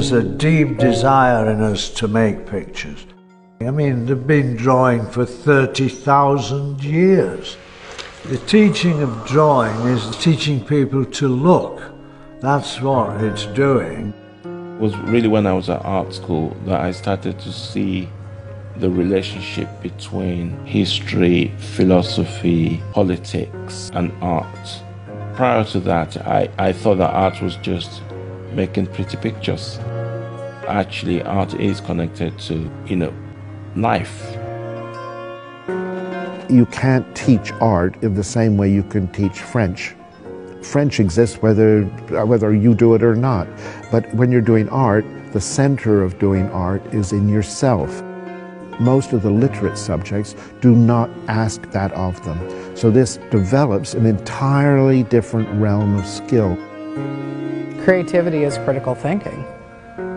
there's a deep desire in us to make pictures. I mean, they've been drawing for 30,000 years. The teaching of drawing is teaching people to look. That's what it's doing. It was really when I was at art school that I started to see the relationship between history, philosophy, politics, and art. Prior to that, I, I thought that art was just making pretty pictures. Actually, art is connected to, you know, life. You can't teach art in the same way you can teach French. French exists whether, whether you do it or not. But when you're doing art, the center of doing art is in yourself. Most of the literate subjects do not ask that of them. So this develops an entirely different realm of skill. Creativity is critical thinking.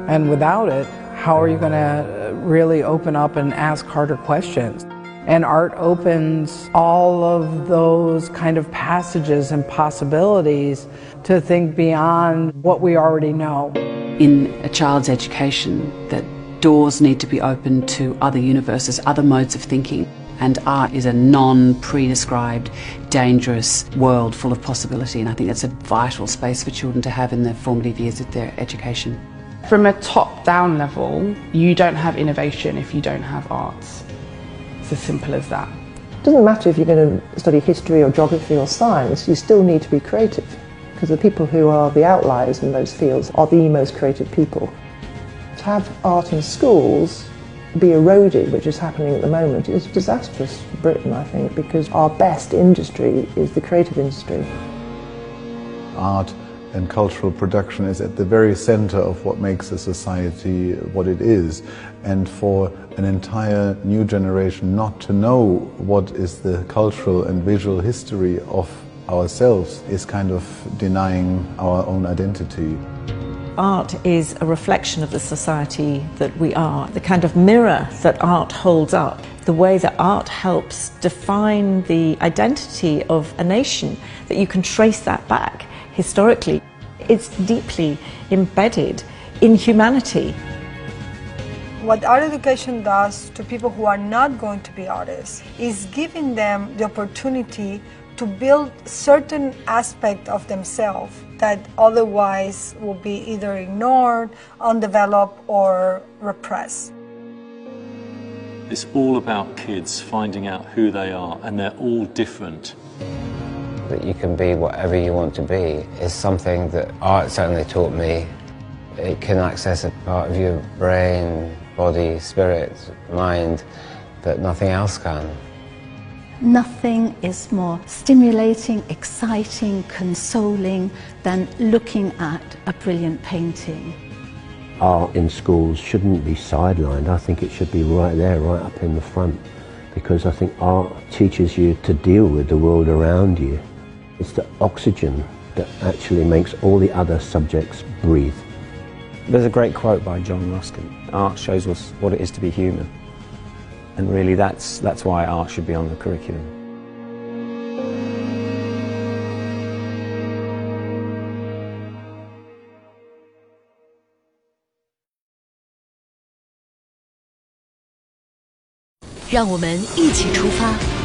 And without it, how are you going to uh, really open up and ask harder questions? And art opens all of those kind of passages and possibilities to think beyond what we already know. In a child's education, that doors need to be opened to other universes, other modes of thinking. And art is a non pre-described, dangerous world full of possibility. And I think that's a vital space for children to have in their formative years of their education. From a top down level, you don't have innovation if you don't have arts. It's as simple as that. It doesn't matter if you're going to study history or geography or science, you still need to be creative because the people who are the outliers in those fields are the most creative people. To have art in schools be eroded, which is happening at the moment, is disastrous for Britain, I think, because our best industry is the creative industry. Art and cultural production is at the very center of what makes a society what it is. And for an entire new generation not to know what is the cultural and visual history of ourselves is kind of denying our own identity. Art is a reflection of the society that we are, the kind of mirror that art holds up, the way that art helps define the identity of a nation, that you can trace that back historically. It's deeply embedded in humanity. What art education does to people who are not going to be artists is giving them the opportunity to build certain aspect of themselves that otherwise will be either ignored, undeveloped, or repressed. It's all about kids finding out who they are, and they're all different that you can be whatever you want to be is something that art certainly taught me. It can access a part of your brain, body, spirit, mind that nothing else can. Nothing is more stimulating, exciting, consoling than looking at a brilliant painting. Art in schools shouldn't be sidelined. I think it should be right there, right up in the front, because I think art teaches you to deal with the world around you. It's the oxygen that actually makes all the other subjects breathe. There's a great quote by John Ruskin, art shows us what it is to be human. And really that's, that's why art should be on the curriculum. Let us